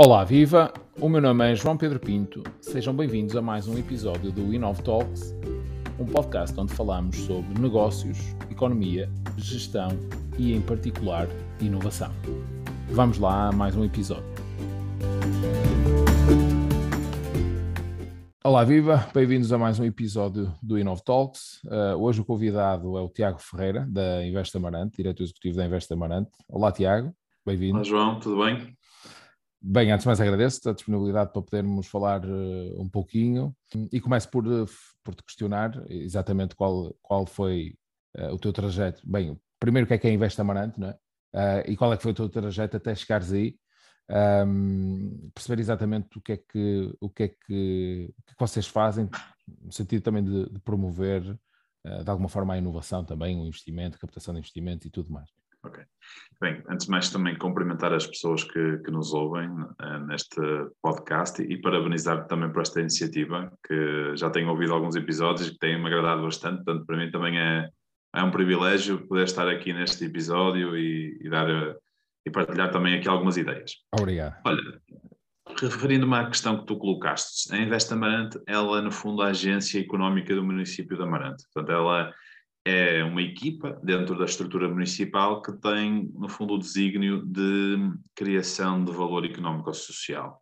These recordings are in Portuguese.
Olá, viva! O meu nome é João Pedro Pinto. Sejam bem-vindos a mais um episódio do Inov Talks, um podcast onde falamos sobre negócios, economia, gestão e, em particular, inovação. Vamos lá a mais um episódio. Olá, viva! Bem-vindos a mais um episódio do Inov Talks. Uh, hoje o convidado é o Tiago Ferreira, da Invest Amarante, diretor executivo da Invest Amarante. Olá, Tiago. Bem-vindo. Olá, João. Tudo bem? Bem, antes de mais agradeço a disponibilidade para podermos falar uh, um pouquinho e começo por, uh, por te questionar exatamente qual, qual foi uh, o teu trajeto. Bem, primeiro o que é que é Invest Amarante, não é? e qual é que foi o teu trajeto até chegares aí, um, perceber exatamente o que é que, o que, é que, é que vocês fazem, no sentido também de, de promover de alguma forma a inovação também, o investimento, a captação de investimento e tudo mais. Ok. Bem, antes de mais também cumprimentar as pessoas que, que nos ouvem uh, neste podcast e, e parabenizar também por esta iniciativa, que já tenho ouvido alguns episódios e que têm-me agradado bastante, portanto para mim também é, é um privilégio poder estar aqui neste episódio e, e dar uh, e partilhar também aqui algumas ideias. Obrigado. Olha, referindo-me à questão que tu colocaste, a Invest Amarante, ela no fundo a agência económica do município de Amarante, portanto ela é uma equipa dentro da estrutura municipal que tem, no fundo, o desígnio de criação de valor económico-social,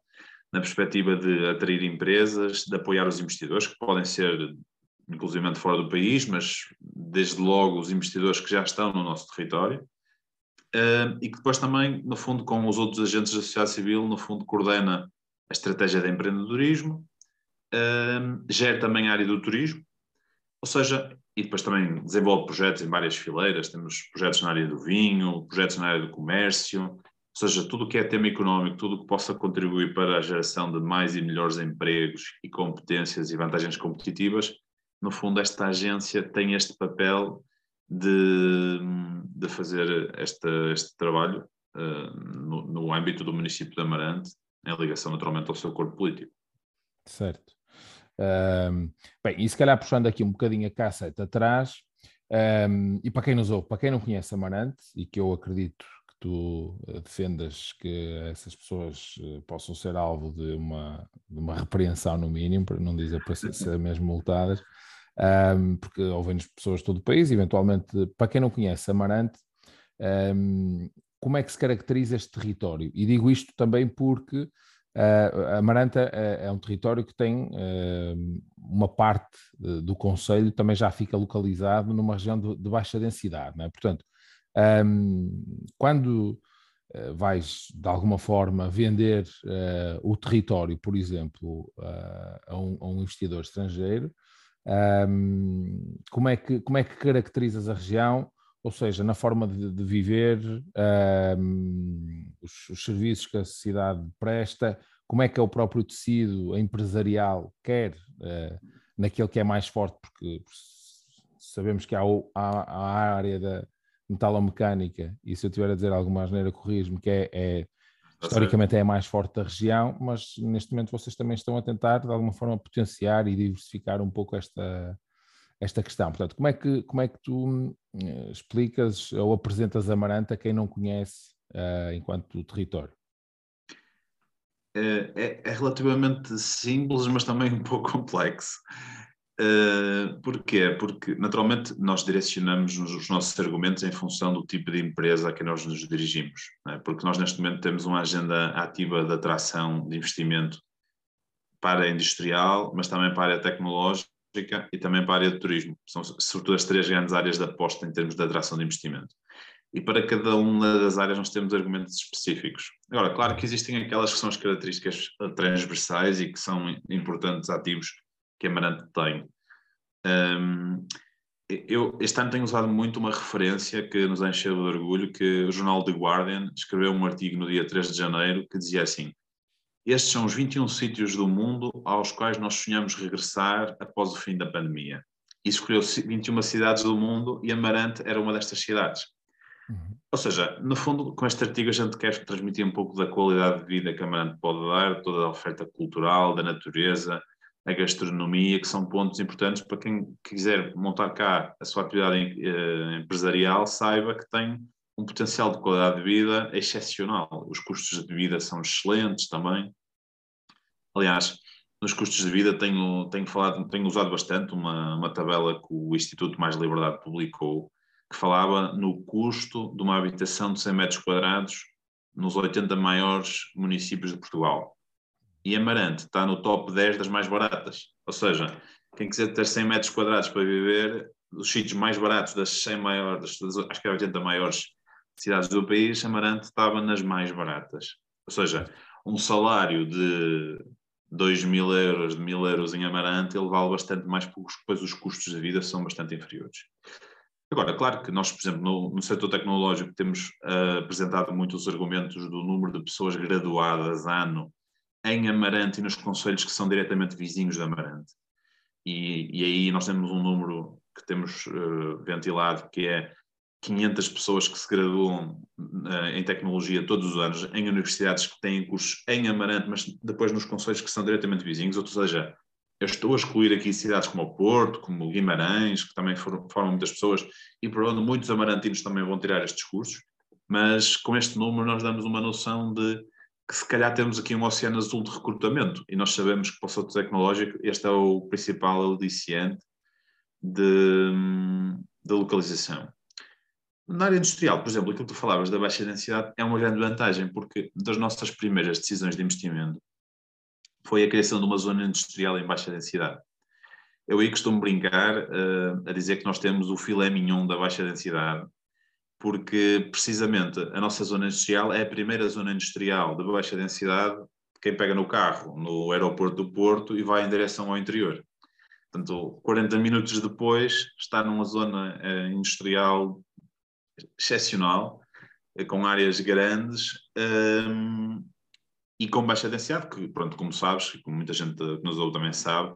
na perspectiva de atrair empresas, de apoiar os investidores, que podem ser, inclusive, fora do país, mas desde logo os investidores que já estão no nosso território, e que depois também, no fundo, com os outros agentes da sociedade civil, no fundo, coordena a estratégia de empreendedorismo, gera também a área do turismo, ou seja, e depois também desenvolve projetos em várias fileiras, temos projetos na área do vinho, projetos na área do comércio, ou seja, tudo o que é tema económico, tudo o que possa contribuir para a geração de mais e melhores empregos e competências e vantagens competitivas, no fundo esta agência tem este papel de, de fazer esta, este trabalho uh, no, no âmbito do município de Amarante, em ligação naturalmente ao seu corpo político. Certo. Um, bem, e se calhar puxando aqui um bocadinho a cassete atrás, um, e para quem nos ouve, para quem não conhece Amarante, e que eu acredito que tu eh, defendas que essas pessoas eh, possam ser alvo de uma, de uma repreensão no mínimo, para não dizer para ser mesmo multadas, um, porque ouvem-nos pessoas de todo o país, eventualmente, para quem não conhece Amarante, como é que se caracteriza este território? E digo isto também porque Uh, Amaranta é, é, um território que tem uh, uma parte do Conselho também já fica localizado numa região de, de baixa densidade, é? portanto, um, quando uh, vais de alguma forma vender o território, por exemplo, a um, a, um, investidor estrangeiro, um, como, é que, como é que caracterizas a região? Ou seja, na forma de, de viver, um, os, os, serviços que a sociedade presta, como é que é o próprio tecido empresarial, quer uh, naquele que é mais forte, porque sabemos que há, a área da metalomecânica, e se eu tiver a dizer alguma asneira, corrijo-me, que é, é historicamente é a mais forte da região, mas neste momento vocês também estão a tentar, de alguma forma, potenciar e diversificar um pouco esta, esta questão. Portanto, como é que, como é que tu uh, explicas ou apresentas Amaranta a quem não conhece uh, enquanto território? É, é, é, relativamente simples, mas também um pouco complexo. Uh, porquê? Porque, naturalmente, nós direcionamos os nossos argumentos em função do tipo de empresa a que nós nos dirigimos. É? Porque nós, neste momento, temos uma agenda ativa de atração de investimento para a industrial, mas também para a área tecnológica e também para a área de turismo. São, sobretudo, as três grandes áreas de aposta em termos de atração de investimento. E para cada uma das áreas nós temos argumentos específicos. Agora, claro que existem aquelas que são as características transversais e que são importantes ativos que a Marante tem. Um, eu este ano tenho usado muito uma referência que nos encheu de orgulho, que o jornal The Guardian escreveu um artigo no dia 3 de janeiro que dizia assim estes são os 21 sítios do mundo aos quais nós sonhamos regressar após o fim da pandemia. E escolheu 21 cidades do mundo e Amarante era uma destas cidades. Uhum. Ou seja, no fundo, com este artigo a gente quer transmitir um pouco da qualidade de vida que Amarante pode dar, toda a oferta cultural, da natureza, a gastronomia, que são pontos importantes para quem quiser montar cá a sua atividade eh, empresarial, saiba que tem um potencial de qualidade de vida excepcional. Os custos de vida são excelentes também. Aliás, nos custos de vida tenho, tenho, falado, tenho usado bastante uma, uma tabela que o Instituto Mais Liberdade publicou, que falava no custo de uma habitação de 100 metros quadrados nos 80 maiores municípios de Portugal. E Amarante está no top 10 das mais baratas. Ou seja, quem quiser ter 100 metros quadrados para viver, os sítios mais baratos das 100 maiores, das, acho que é 80 maiores cidades do país, Amarante estava nas mais baratas. Ou seja, um salário de 2 mil euros, de mil euros em Amarante, ele vale bastante mais porque os custos de vida são bastante inferiores. Agora, claro que nós, por exemplo, no, no setor tecnológico temos uh, apresentado muitos argumentos do número de pessoas graduadas ano em Amarante e nos conselhos que são diretamente vizinhos de Amarante. E, e aí nós temos um número que temos uh, ventilado que é 500 pessoas que se graduam uh, em tecnologia todos os anos em universidades que têm cursos em Amarante, mas depois nos conselhos que são diretamente vizinhos, ou seja, eu estou a excluir aqui cidades como o Porto, como Guimarães, que também formam muitas pessoas, e por onde muitos amarantinos também vão tirar estes cursos, mas com este número nós damos uma noção de que se calhar temos aqui um oceano azul de recrutamento, e nós sabemos que para o setor tecnológico este é o principal aliciante de, de localização. Na área industrial, por exemplo, aquilo que tu falavas da baixa densidade é uma grande vantagem, porque das nossas primeiras decisões de investimento foi a criação de uma zona industrial em baixa densidade. Eu aí costumo brincar uh, a dizer que nós temos o filé mignon da baixa densidade, porque precisamente a nossa zona industrial é a primeira zona industrial de baixa densidade quem pega no carro no aeroporto do Porto e vai em direção ao interior. Portanto, 40 minutos depois está numa zona uh, industrial excepcional, uh, com áreas grandes, ehm, e com baixa densidade, que, pronto, como sabes, como muita gente que nos ouve também sabe,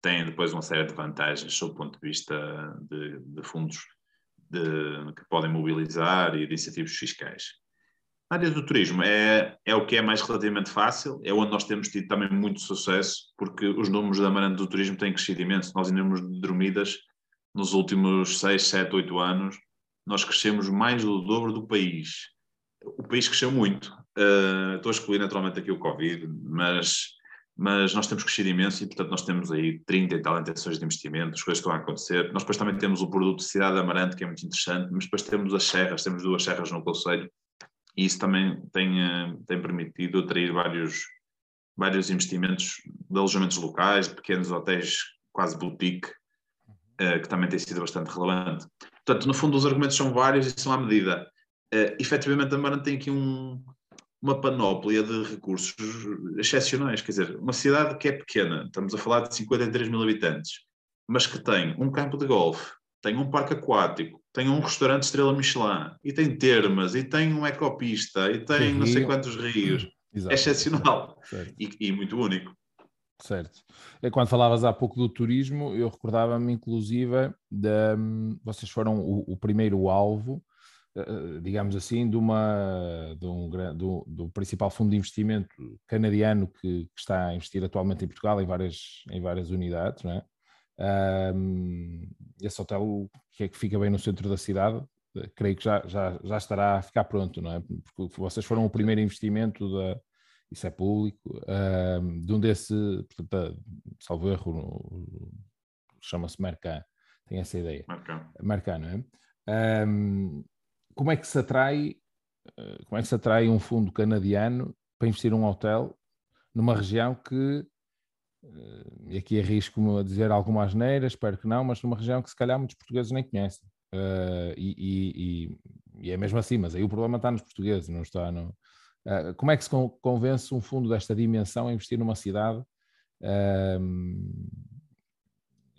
tem depois uma série de vantagens sob o ponto de vista de, de fundos de, que podem mobilizar e de incentivos fiscais. A área do turismo é, é o que é mais relativamente fácil, é onde nós temos tido também muito sucesso, porque os números da Amarante do turismo têm crescido imenso. Nós, em de dormidas, nos últimos 6, 7, 8 anos, nós crescemos mais do dobro do país. O país cresceu muito, Uh, estou a excluir naturalmente aqui o Covid, mas, mas nós temos crescido imenso e, portanto, nós temos aí 30 e tal intenções de investimento, as coisas estão a acontecer. Nós depois também temos o produto de Cidade Amarante, que é muito interessante, mas depois temos as serras, temos duas serras no Conselho, e isso também tem, uh, tem permitido atrair vários, vários investimentos de alojamentos locais, pequenos hotéis quase boutique, uh, que também tem sido bastante relevante. Portanto, no fundo, os argumentos são vários e são à medida. Uh, efetivamente, a Amarante tem aqui um, uma panóplia de recursos excepcionais. Quer dizer, uma cidade que é pequena, estamos a falar de 53 mil habitantes, mas que tem um campo de golfe, tem um parque aquático, tem um restaurante Estrela Michelin, e tem termas, e tem uma ecopista, e tem, tem não sei quantos rios. Exato. É excepcional e, e, muito único. Certo. É, quando falavas há pouco do turismo, eu recordava-me inclusive de vocês foram o, o primeiro alvo eh, digamos assim, de uma, de um, do, do, principal fundo de investimento canadiano que, que, está a investir atualmente em Portugal em várias, em várias unidades. Não é? Um, esse hotel que é que fica bem no centro da cidade, eh, creio que já, já, já estará a ficar pronto, não é? Porque vocês foram o primeiro investimento da, isso é público, um, de um desse, portanto, salvo erro, chama-se Mercan, tem essa ideia. Mercan. Mercan, não é? Um, como é que se atrai, eh, como é que se atrai um fundo canadiano para investir num hotel numa região que, eh, e aqui arrisco-me a dizer alguma asneira, espero que não, mas numa região que se calhar muitos portugueses nem conhecem. Uh, e, e, e, é mesmo assim, mas aí o problema está nos portugueses, não está no. Uh, como é que se convence um fundo desta dimensão a investir numa cidade uh,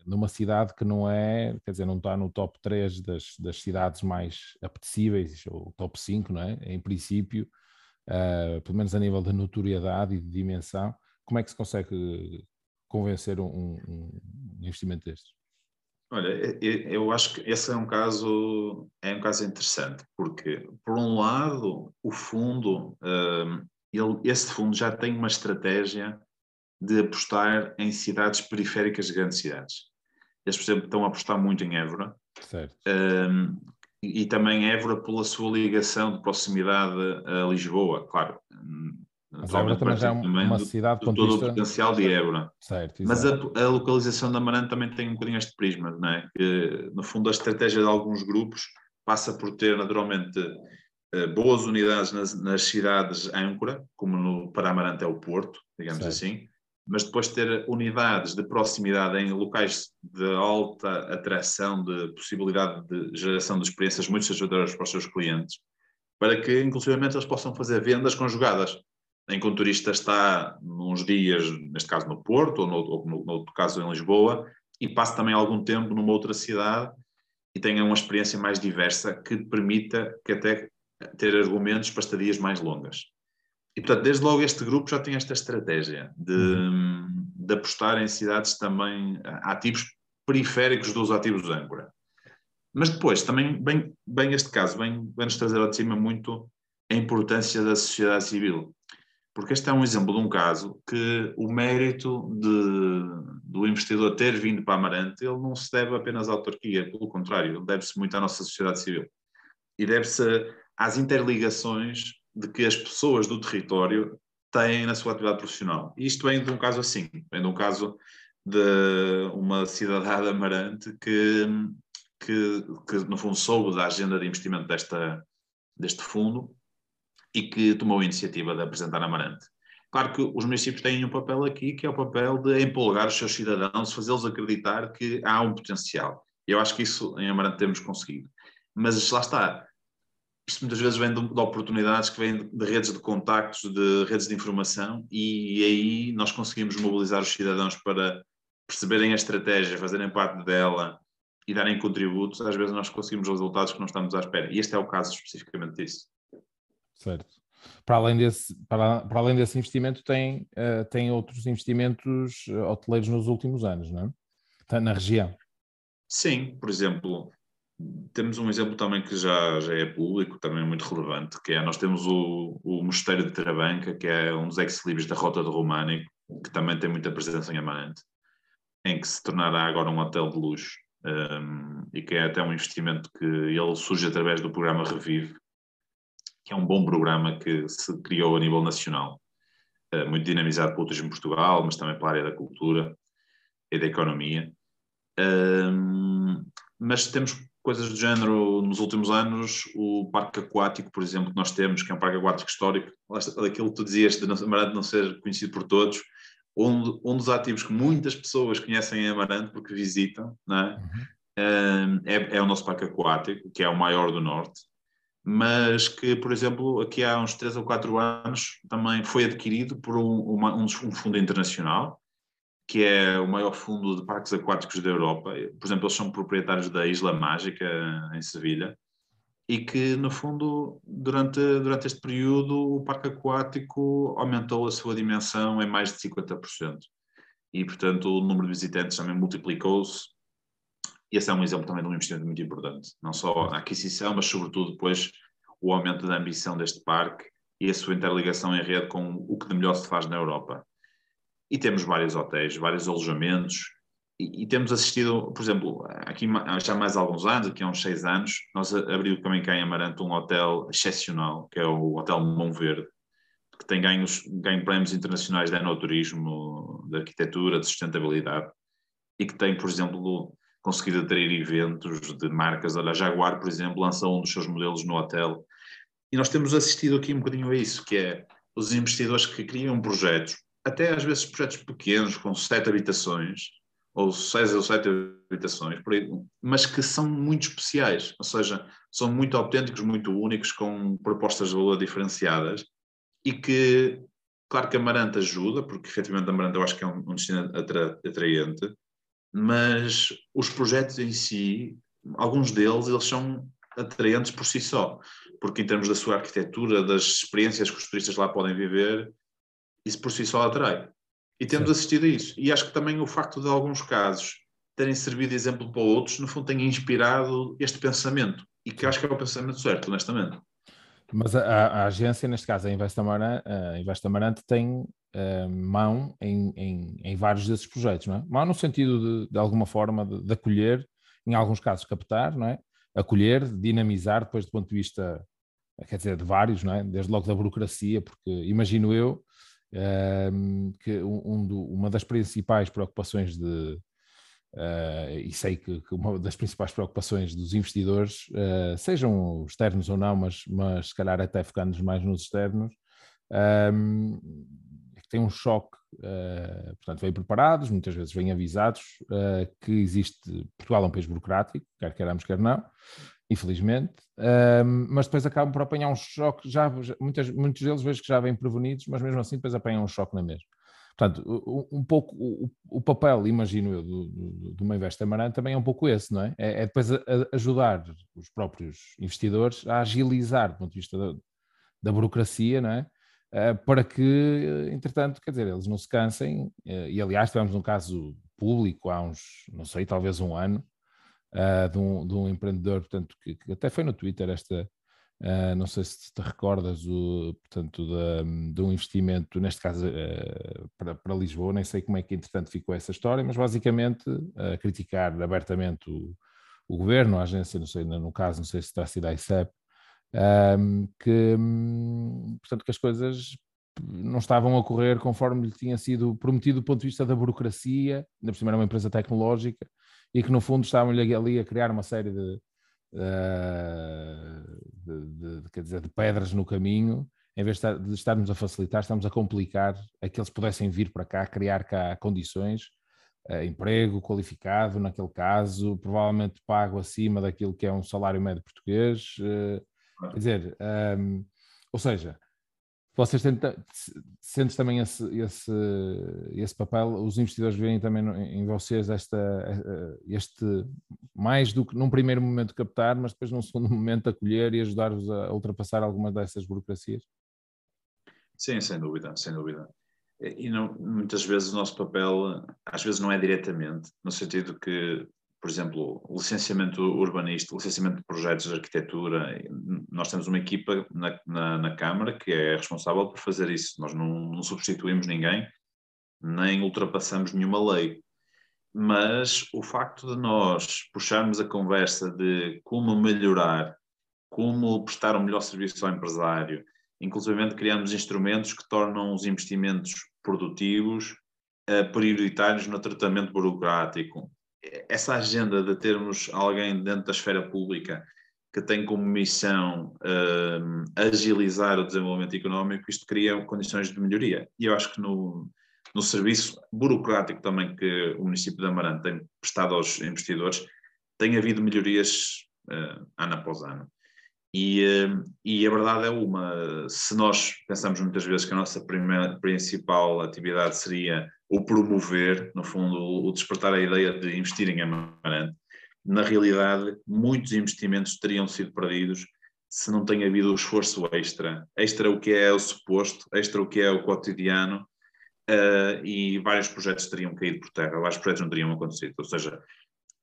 numa cidade que não é, quer dizer, não está no top 3 das, das cidades mais apetecíveis, ou top 5, não é? Em princípio, uh, pelo menos a nível de notoriedade e de dimensão, como é que se consegue convencer um, um investimento destes? Olha, eu acho que esse é um caso é um caso interessante, porque por um lado o fundo, ah, ele, esse fundo já tem uma estratégia de apostar em cidades periféricas de grandes cidades. Eles, por exemplo, estão a apostar muito em Évora. Um, e, e também Évora pela sua ligação de proximidade a Lisboa, claro. Mas Évora também já é uma do, cidade com todo o potencial de Évora. Certo, Mas a, a, localização da Amarante também tem um bocadinho este prisma, não é? Que, no fundo, a estratégia de alguns grupos passa por ter, naturalmente, eh, boas unidades nas, nas cidades âncora, como no, para Amarante é o Porto, digamos certo. assim, mas depois ter unidades de proximidade em locais de alta atração, de possibilidade de geração de experiências muito satisfatórias para os seus clientes, para que, inclusivamente, eles possam fazer vendas conjugadas, em que o turista está uns dias, neste caso no Porto, ou no, ou no, no outro caso em Lisboa, e passe também algum tempo numa outra cidade e tenha uma experiência mais diversa que permita que até ter argumentos para estadias mais longas. E, portanto, desde logo este grupo já tem esta estratégia de, uhum. de apostar em cidades também ativos periféricos dos ativos âncora. Mas depois, também, bem, bem este caso, vem, vem nos trazer ao de cima muito a importância da sociedade civil. Porque este é um exemplo de um caso que o mérito de, do investidor ter vindo para Amarante, ele não se deve apenas à autarquia, pelo contrário, deve-se muito à nossa sociedade civil. E deve-se às interligações de que as pessoas do território têm na sua atividade profissional. Isto vem de um caso assim, vem de um caso de uma cidadã de Amarante que, que, que, no fundo, soube da agenda de investimento desta, deste fundo e que tomou a iniciativa de apresentar Amarante. Claro que os municípios têm um papel aqui, que é o papel de empolgar os seus cidadãos, fazê-los acreditar que há um potencial. Eu acho que isso em Amarante temos conseguido. Mas lá está, isto muitas vezes vem de, de, oportunidades que vêm de, de, redes de contactos, de redes de informação, e, e, aí nós conseguimos mobilizar os cidadãos para perceberem a estratégia, fazerem parte dela e darem contributos. Às vezes nós conseguimos resultados que não estamos à espera. E este é o caso especificamente disso. Certo. Para além desse, para, para além desse investimento, tem, uh, tem outros investimentos eh, hoteleiros nos últimos anos, não é? Está na região. Sim, por exemplo, temos um exemplo também que já, já é público, também muito relevante, que é, nós temos o, o Mosteiro de Tarabanca, que é um dos ex-libris da Rota do Românico, que também tem muita presença em Amarante, em que se tornará agora um hotel de luxo, um, e que é até um investimento que ele surge através do programa Revive, que é um bom programa que se criou a nível nacional, uh, muito dinamizado pelo turismo Portugal, mas também pela área da cultura e da economia. Um, mas temos coisas do género nos últimos anos, o parque aquático, por exemplo, que nós temos, que é um parque aquático histórico, aquilo que tu dizias de Amarante não ser conhecido por todos, um, um dos ativos que muitas pessoas conhecem em Amarante porque visitam, é? Uhum. é? É, o nosso parque aquático, que é o maior do Norte, mas que, por exemplo, aqui há uns 3 ou 4 anos também foi adquirido por um, uma, um, um fundo internacional, que é o maior fundo de parques aquáticos da Europa. Por exemplo, eles são proprietários da Isla Mágica, em Sevilha, e que, no fundo, durante, durante este período, o parque aquático aumentou a sua dimensão em mais de 50%. E, portanto, o número de visitantes também multiplicou-se. E esse é um exemplo também de um investimento muito importante. Não só a aquisição, mas, sobretudo, depois o aumento da ambição deste parque e a sua interligação em rede com o que de melhor se faz na Europa. E temos vários hotéis, vários alojamentos, e, e, temos assistido, por exemplo, aqui já há mais alguns anos, aqui há uns seis anos, nós abrimos também cá em Amarante um hotel excepcional, que é o Hotel Mão Verde, que tem ganhos, ganho prémios internacionais de enoturismo, de arquitetura, de sustentabilidade, e que tem, por exemplo, conseguido atrair eventos de marcas. Olha, a Jaguar, por exemplo, lançou um dos seus modelos no hotel. E nós temos assistido aqui um bocadinho a isso, que é os investidores que criam projetos até às vezes projetos pequenos, com sete habitações, ou seis ou sete habitações, aí, mas que são muito especiais, ou seja, são muito autênticos, muito únicos, com propostas de valor diferenciadas e que, claro que Amarante ajuda, porque efetivamente Amarante eu acho que é um, um destino atra, atraente, mas os projetos em si, alguns deles, eles são atraentes por si só, porque em termos da sua arquitetura, das experiências que os turistas lá podem viver, isso por si só atrai. E temos assistido a isso. E acho que também o facto de alguns casos terem servido de exemplo para outros, no fundo, tem inspirado este pensamento. E que acho que é o pensamento certo, honestamente. Mas a, a agência, neste caso, a Invest Amarante, a Invest Amarante tem uh, mão em, em, em, vários desses projetos, não é? Mão no sentido de, de alguma forma, de, de, acolher, em alguns casos captar, não é? acolher, dinamizar, depois do ponto de vista, quer dizer, de vários, não é? desde logo da burocracia, porque imagino eu um, que um do, uma das principais preocupações de, Uh, e sei que, que, uma das principais preocupações dos investidores, uh, sejam externos ou não, mas, mas se calhar até focando mais nos externos, um, tem um choque, uh, portanto, vêm preparados, muitas vezes vêm avisados que existe, Portugal é um país burocrático, quer queiramos, quer não, infelizmente, um, mas depois acabam por apanhar um choque, já, já muitas, muitos deles vejo que já vêm prevenidos, mas mesmo assim depois apanham um choque na mesma. Portanto, um pouco o, o papel, imagino eu, do, do, do Invest Amarante também é um pouco esse, não é? É, é depois a, a ajudar os próprios investidores a agilizar do ponto de vista da, da burocracia, não é? Uh, para que, entretanto, quer dizer, eles não se cansem, uh, e aliás tivemos um caso público há uns, não sei, talvez um ano, de, um, de, um, empreendedor, portanto, que, que, até foi no Twitter esta, não sei se te recordas o, portanto, de, de um investimento, neste caso para, para, Lisboa, nem sei como é que entretanto ficou essa história, mas basicamente criticar abertamente o, o, governo, a agência, não sei, no caso, não sei se terá sido a ICEP, que, um, portanto, que as coisas não estavam a ocorrer conforme lhe tinha sido prometido do ponto de vista da burocracia, ainda por cima era uma empresa tecnológica, e que no fundo estavam-lhe ali a criar uma série de, de, de, quer dizer, de pedras no caminho, em vez de estarmos a facilitar, estamos a complicar a que eles pudessem vir para cá, criar cá condições, uh, emprego qualificado, naquele caso, provavelmente pago acima daquilo que é um salário médio português. Uh, quer dizer, um, ehm, ou seja, vocês tentam, sentes também esse, esse, esse papel, os investidores veem também em vocês esta, este, mais do que num primeiro momento captar, mas depois num segundo momento acolher e ajudar-vos a ultrapassar algumas dessas burocracias? Sim, sem dúvida, sem dúvida. E não, muitas vezes o nosso papel, às vezes não é diretamente, no sentido que por exemplo, licenciamento urbanístico, licenciamento de projetos de arquitetura, nós temos uma equipa na, na, na Câmara que é responsável por fazer isso. Nós não, não, substituímos ninguém, nem ultrapassamos nenhuma lei. Mas o facto de nós puxarmos a conversa de como melhorar, como prestar um melhor serviço ao empresário, inclusive criamos instrumentos que tornam os investimentos produtivos uh, prioritários no tratamento burocrático essa agenda de termos alguém dentro da esfera pública que tem como missão uh, agilizar o desenvolvimento económico, isto cria condições de melhoria. E eu acho que no, no serviço burocrático também que o município de Amarante tem prestado aos investidores, tem havido melhorias uh, ano após ano. E, uh, e a verdade é uma, se nós pensamos muitas vezes que a nossa primeira, principal atividade seria o promover, no fundo, o despertar a ideia de investir em Amarante. Na realidade, muitos investimentos teriam sido perdidos se não tem havido o esforço extra. Extra o que é o suposto, extra o que é o cotidiano, uh, e vários projetos teriam caído por terra, vários projetos não teriam acontecido. Ou seja,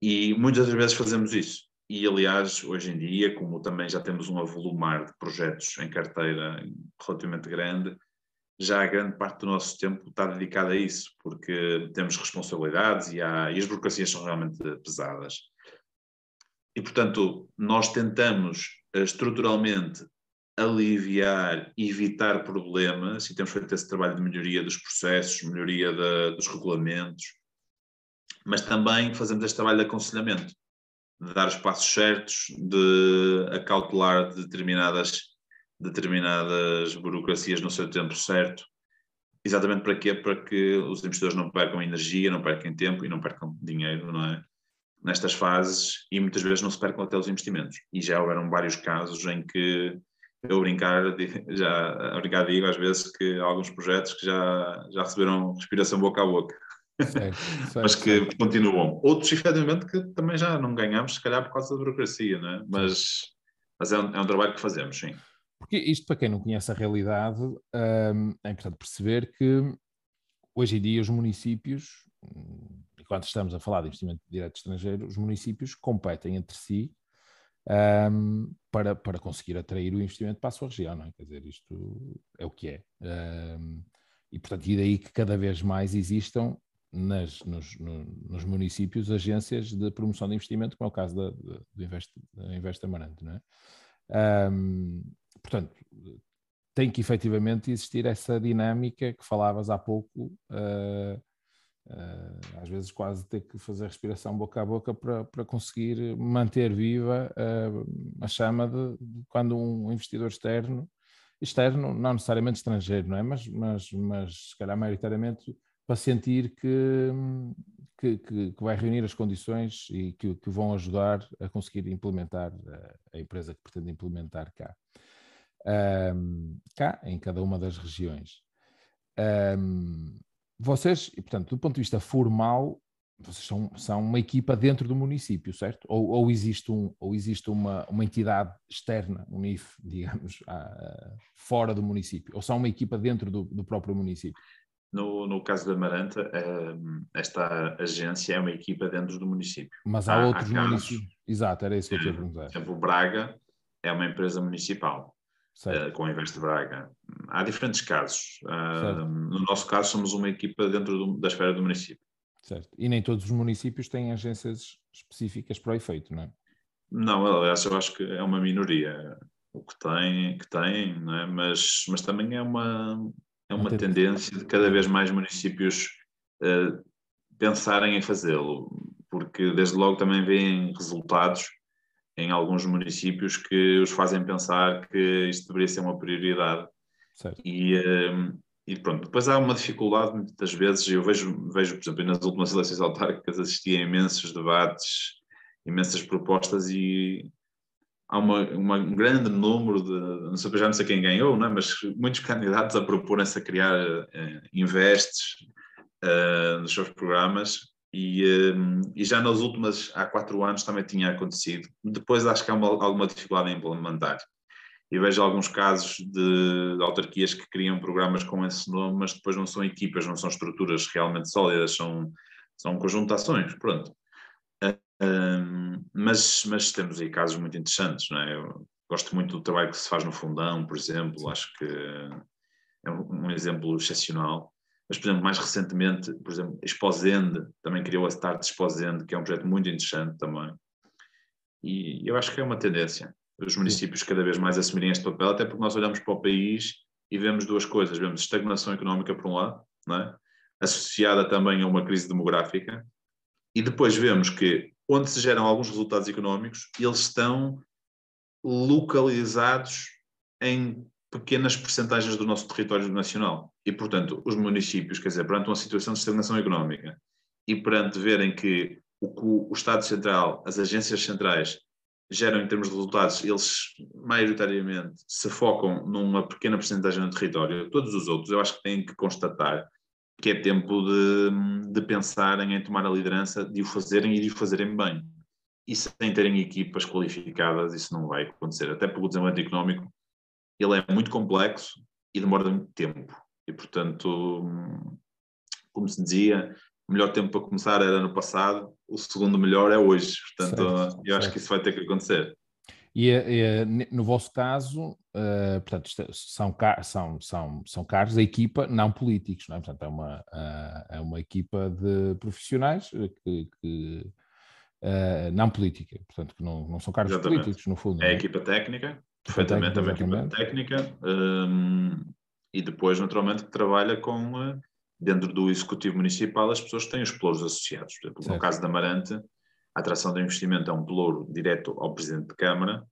e muitas das vezes fazemos isso. E, aliás, hoje em dia, como também já temos um avolumar de projetos em carteira relativamente grande, já a grande parte do nosso tempo está dedicado a isso, porque temos responsabilidades e, há, e as burocracias são realmente pesadas. E, portanto, nós tentamos eh, estruturalmente aliviar, evitar problemas, e temos feito esse trabalho de melhoria dos processos, melhoria dos regulamentos, mas também fazemos este trabalho de aconselhamento, de dar os passos certos, de acautelar determinadas determinadas burocracias no seu tempo certo. Exatamente para quê? Para que os investidores não percam energia, não percam tempo e não percam dinheiro, não é? Nestas fases e muitas vezes não se percam até os investimentos. E já houveram vários casos em que eu brincar, já obrigado digo às vezes que há alguns projetos que já, já receberam respiração boca a boca. Certo, certo, mas que certo. continuam. Outros, efetivamente, que também já não ganhamos, se calhar por causa da burocracia, não é? Mas, mas é, um, é um trabalho que fazemos, sim. Porque isto, para quem não conhece a realidade, um, é importante perceber que hoje em dia os municípios, enquanto estamos a falar de investimento direto estrangeiro, os municípios competem entre si um, para, para conseguir atrair o investimento para a sua região, não é? Quer dizer, isto é o que é. Um, e, portanto, e daí que cada vez mais existam nas, nos, no, nos, municípios agências de promoção de investimento, como é o caso da, do Invest, Invest Amarante. Não é? Um, portanto, tem que efetivamente existir essa dinâmica que falavas há pouco, uh, uh, às vezes quase ter que fazer respiração boca a boca para, para conseguir manter viva uh, a chama de, de, quando um investidor externo, externo, não necessariamente estrangeiro, não é? Mas, mas, mas se calhar maioritariamente para sentir que, que, que, que, vai reunir as condições e que, que vão ajudar a conseguir implementar a, a empresa que pretende implementar cá. Um, cá, em cada uma das regiões. Um, vocês, e portanto, do ponto de vista formal, vocês são, são uma equipa dentro do município, certo? Ou, ou existe, um, ou existe uma, uma entidade externa, um NIF, digamos, fora do município? Ou são uma equipa dentro do, do próprio município? No, no caso da Maranta, esta agência é uma equipa dentro do município. Mas há, há outros há municípios. Exato, era isso que eu queria perguntar. Por exemplo, Braga é uma empresa municipal, uh, com o Investe Braga. Há diferentes casos. Uh, no nosso caso, somos uma equipa dentro do, da esfera do município. Certo. E nem todos os municípios têm agências específicas para o efeito, não é? Não, aliás, eu acho que é uma minoria o que tem, que tem não é? mas, mas também é uma, é uma tendência de cada vez mais municípios uh, pensarem em fazê-lo, porque desde logo também vêem resultados em alguns municípios que os fazem pensar que isto deveria ser uma prioridade. Certo. E, uh, e pronto, depois há uma dificuldade muitas vezes, eu vejo, vejo, por exemplo, nas últimas eleições autárquicas assisti a imensos debates, imensas propostas e há uma, uma, um grande número de, não sei, já não sei quem ganhou, não é? mas muitos candidatos a proporem-se a criar uh, investes uh, nos seus programas e, uh, e, já nas últimas, há quatro anos também tinha acontecido. Depois acho que há uma, alguma dificuldade em implementar. E vejo alguns casos de, autarquias que criam programas com esse nome, mas depois não são equipas, não são estruturas realmente sólidas, são, são um conjunto de ações, pronto. Um, mas, mas temos aí casos muito interessantes, não é? Eu gosto muito do trabalho que se faz no Fundão, por exemplo, acho que é um, exemplo excepcional. Mas, por exemplo, mais recentemente, por exemplo, Exposende, também criou a Start Exposende, que é um projeto muito interessante também. E eu acho que é uma tendência, os municípios cada vez mais assumirem este papel, até porque nós olhamos para o país e vemos duas coisas, vemos estagnação económica por um lado, é? associada também a uma crise demográfica, e depois vemos que onde se geram alguns resultados económicos, eles estão localizados em pequenas percentagens do nosso território nacional. E, portanto, os municípios, quer dizer, perante uma situação de estagnação económica e perante verem que o que o Estado Central, as agências centrais geram em termos de resultados, eles maioritariamente se focam numa pequena percentagem do território, todos os outros eu acho que têm que constatar que é tempo de, de pensarem em tomar a liderança, de o fazerem e de o fazerem bem. E sem terem equipas qualificadas, isso não vai acontecer. Até porque o desenvolvimento económico ele é muito complexo e demora muito tempo. E, portanto, como se dizia, o melhor tempo para começar era no passado, o segundo melhor é hoje. Portanto, certo, eu acho que isso vai ter que acontecer. E, e no vosso caso, uh, portanto, é, são, são, são, são cargos da equipa, não políticos, não é? Portanto, é uma, uh, é uma equipa de profissionais que, que uh, não política, portanto, que não, não são cargos exatamente. políticos, no fundo. É a é? equipa técnica, perfeitamente é uma equipa técnica, um, e depois, naturalmente, que trabalha com, dentro do executivo municipal, as pessoas que têm os pelouros associados. Por exemplo, no caso da Marante, a atração de investimento é um pelouro direto ao Presidente de Câmara,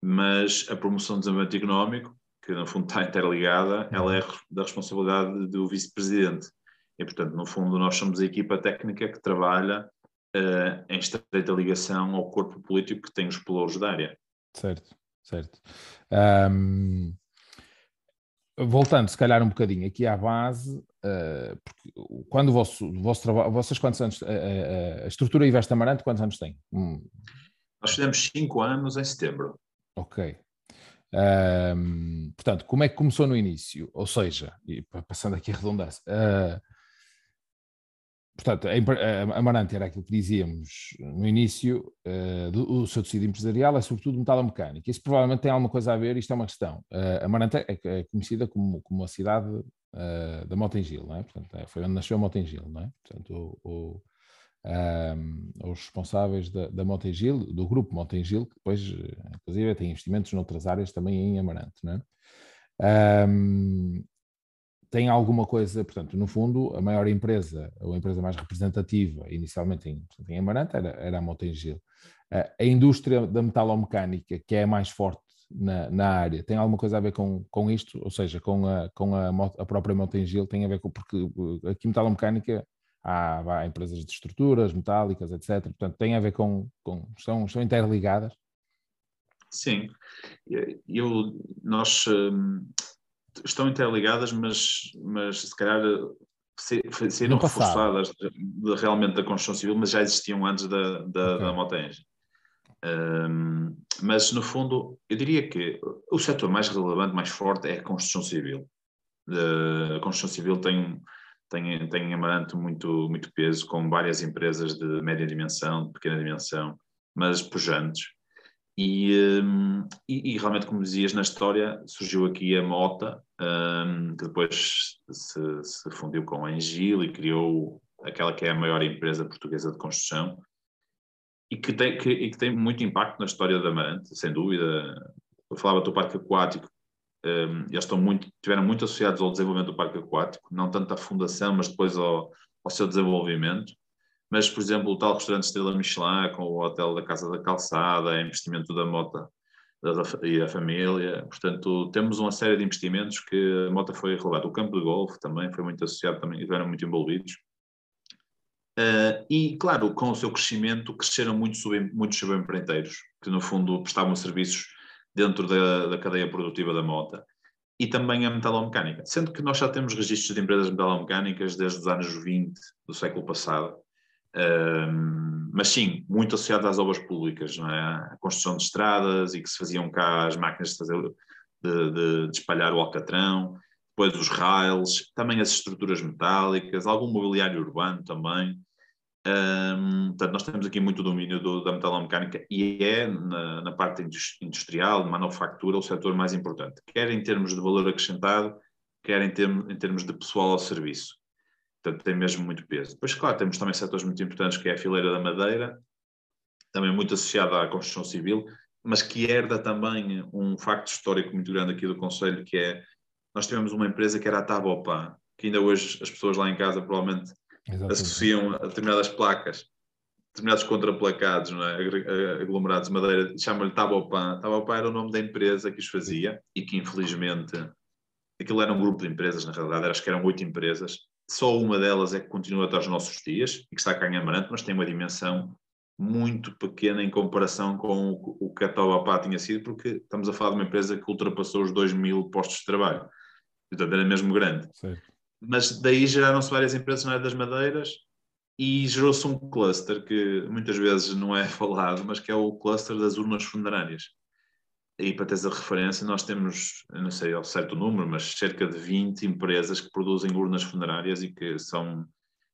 mas a promoção do desenvolvimento económico, que no fundo está interligada, ela é da responsabilidade do Vice-Presidente. E, portanto, no fundo, nós somos a equipa técnica que trabalha uh, em estreita ligação ao corpo político que tem os pelouros da área. Certo, certo. Um, voltando, se calhar, um bocadinho aqui à base, uh, porque quando o vosso, o vosso trabalho, vocês quantos anos, a, a, a estrutura Investe Amarante, quantos anos tem? Hum. Nós fizemos cinco anos em setembro. Ok. Um, portanto, como é que começou no início? Ou seja, e passando aqui a redundância, uh, portanto, a Amarante era aquilo que dizíamos no início, uh, o seu tecido empresarial é sobretudo metalomecânica. Isso provavelmente tem alguma coisa a ver, isto é uma questão. Uh, Amarante é, é conhecida como, como uma cidade uh, da Motengil, não é? Portanto, é, foi onde nasceu a Motengil, não é? Portanto, o, o um, os responsáveis da, da Motengil, do grupo Motengil, que depois, inclusive, tem investimentos noutras áreas também em Amarante, não é? Um, tem alguma coisa, portanto, no fundo, a maior empresa, ou a empresa mais representativa, inicialmente em, em Amarante, era, era a Motengil. A indústria da metalomecânica, que é a mais forte na, na, área, tem alguma coisa a ver com, com isto? Ou seja, com a, com a, a própria Motengil, tem a ver com, porque aqui metalomecânica há, há empresas de estruturas metálicas, etc. Portanto, tem a ver com, com são, são interligadas? Sim, eu, nós um, estão interligadas, mas, mas se calhar serão reforçadas de, realmente da construção civil, mas já existiam antes da, da, okay. da Motenge. Um, mas, no fundo, eu diria que o setor mais relevante, mais forte, é a construção civil. Uh, a construção civil tem tem, tem em Amarante muito, muito peso, com várias empresas de média dimensão, de pequena dimensão, mas pujantes. E, um, e, e, realmente, como dizias, na história surgiu aqui a Mota, um, que depois se, se, fundiu com a Engil e criou aquela que é a maior empresa portuguesa de construção e que tem, que, e que tem muito impacto na história da Amarante, sem dúvida. Eu falava do parque aquático, um, eles estão muito, estiveram muito associados ao desenvolvimento do parque aquático, não tanto à fundação, mas depois ao, ao seu desenvolvimento. Mas, por exemplo, o tal restaurante Estrela Michelin, com o hotel da Casa da Calçada, investimento da Mota da, da, e a família. Portanto, temos uma série de investimentos que a Mota foi relevada. O campo de golfe também foi muito associado, também estiveram muito envolvidos. Uh, e, claro, com o seu crescimento, cresceram muitos, sub, muitos subempreiteiros, que no fundo prestavam serviços dentro da, da cadeia produtiva da mota e também a metalomecânica, sendo que nós já temos registros de empresas metalomecânicas desde os anos 20 do século passado, mas sim, muito associado às obras públicas, não é? a construção de estradas e que se faziam cá as máquinas de, fazer, de, de, de espalhar o alcatrão, depois os rails, também as estruturas metálicas, algum mobiliário urbano também. Um, portanto, nós temos aqui muito domínio do, da metalomecânica e é na, na, parte industrial, de manufactura, o setor mais importante, quer em termos de valor acrescentado, quer em, em termos de pessoal ao serviço. Portanto, tem mesmo muito peso. Depois, claro, temos também setores muito importantes, que é a fileira da madeira, também muito associada à construção civil, mas que herda também um facto histórico muito grande aqui do Conselho, que é, nós tivemos uma empresa que era a Tabopan, que ainda hoje as pessoas lá em casa provavelmente Exatamente. associam a determinadas placas, determinados contraplacados, não é? aglomerados de madeira, chamam-lhe Tabopan. Tabopan era o nome da empresa que os fazia e que infelizmente aquilo era um grupo de empresas, na realidade, acho que eram oito empresas. Só uma delas é que continua até aos nossos dias e que está cá em Amarante, mas tem uma dimensão muito pequena em comparação com o que a Tabopan tinha sido, porque estamos a falar de uma empresa que ultrapassou os 2 mil postos de trabalho. Portanto, era mesmo grande. Mas daí geraram-se várias empresas na área das madeiras e gerou-se um cluster que muitas vezes não é falado, mas que é o cluster das urnas funerárias. E para teres a referência, nós temos, não sei ao certo número, mas cerca de 20 empresas que produzem urnas funerárias e que são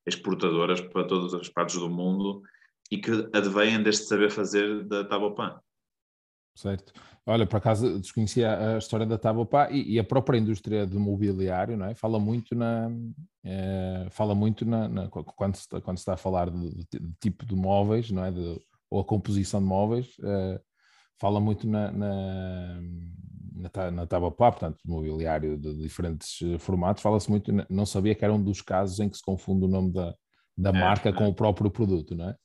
exportadoras para todas as partes do mundo e que advêm deste saber fazer da Tabopan. Certo. Olha, por acaso desconhecia a história da Tabopá e, e, a própria indústria do mobiliário, não é? Fala muito na, é, fala muito na, na, quando, se está, quando se está a falar de, tipo de móveis, não é? De, ou a composição de móveis, é, fala muito na, na, na, na Tabopá, portanto, mobiliário de diferentes formatos, fala-se muito, não sabia que era um dos casos em que se confunde o nome da, da é, marca com o próprio produto, não é?